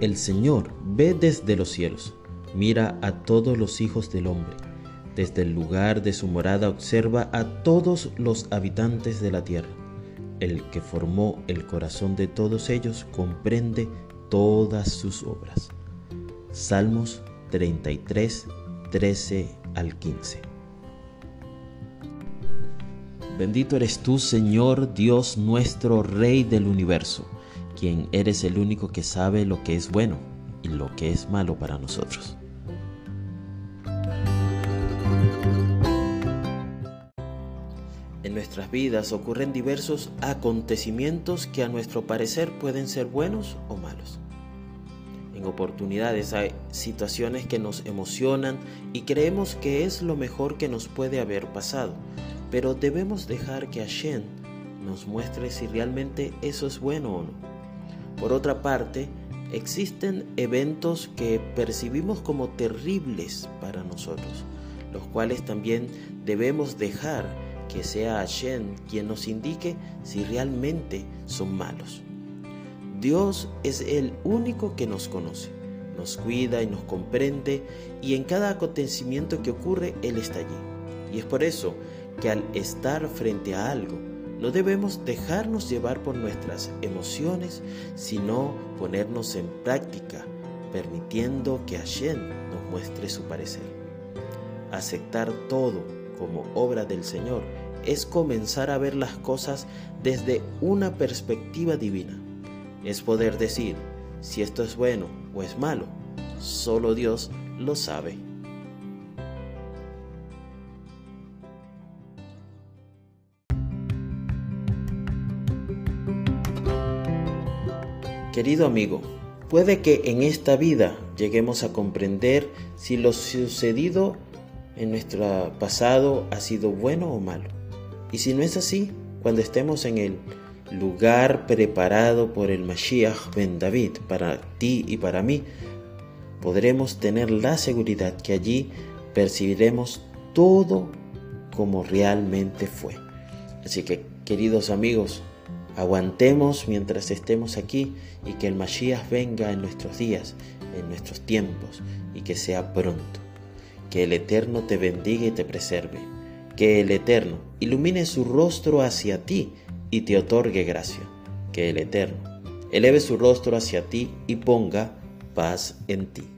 El Señor ve desde los cielos, mira a todos los hijos del hombre. Desde el lugar de su morada observa a todos los habitantes de la tierra. El que formó el corazón de todos ellos comprende todas sus obras. Salmos 33, 13 al 15. Bendito eres tú, Señor Dios nuestro, Rey del universo quien eres el único que sabe lo que es bueno y lo que es malo para nosotros. En nuestras vidas ocurren diversos acontecimientos que a nuestro parecer pueden ser buenos o malos. En oportunidades hay situaciones que nos emocionan y creemos que es lo mejor que nos puede haber pasado, pero debemos dejar que Hashem nos muestre si realmente eso es bueno o no. Por otra parte, existen eventos que percibimos como terribles para nosotros, los cuales también debemos dejar que sea Hashem quien nos indique si realmente son malos. Dios es el único que nos conoce, nos cuida y nos comprende y en cada acontecimiento que ocurre Él está allí. Y es por eso que al estar frente a algo, no debemos dejarnos llevar por nuestras emociones, sino ponernos en práctica, permitiendo que Hashem nos muestre su parecer. Aceptar todo como obra del Señor es comenzar a ver las cosas desde una perspectiva divina. Es poder decir si esto es bueno o es malo. Solo Dios lo sabe. Querido amigo, puede que en esta vida lleguemos a comprender si lo sucedido en nuestro pasado ha sido bueno o malo. Y si no es así, cuando estemos en el lugar preparado por el Mashiach ben David para ti y para mí, podremos tener la seguridad que allí percibiremos todo como realmente fue. Así que, queridos amigos, Aguantemos mientras estemos aquí y que el Mashiach venga en nuestros días, en nuestros tiempos y que sea pronto. Que el Eterno te bendiga y te preserve. Que el Eterno ilumine su rostro hacia ti y te otorgue gracia. Que el Eterno eleve su rostro hacia ti y ponga paz en ti.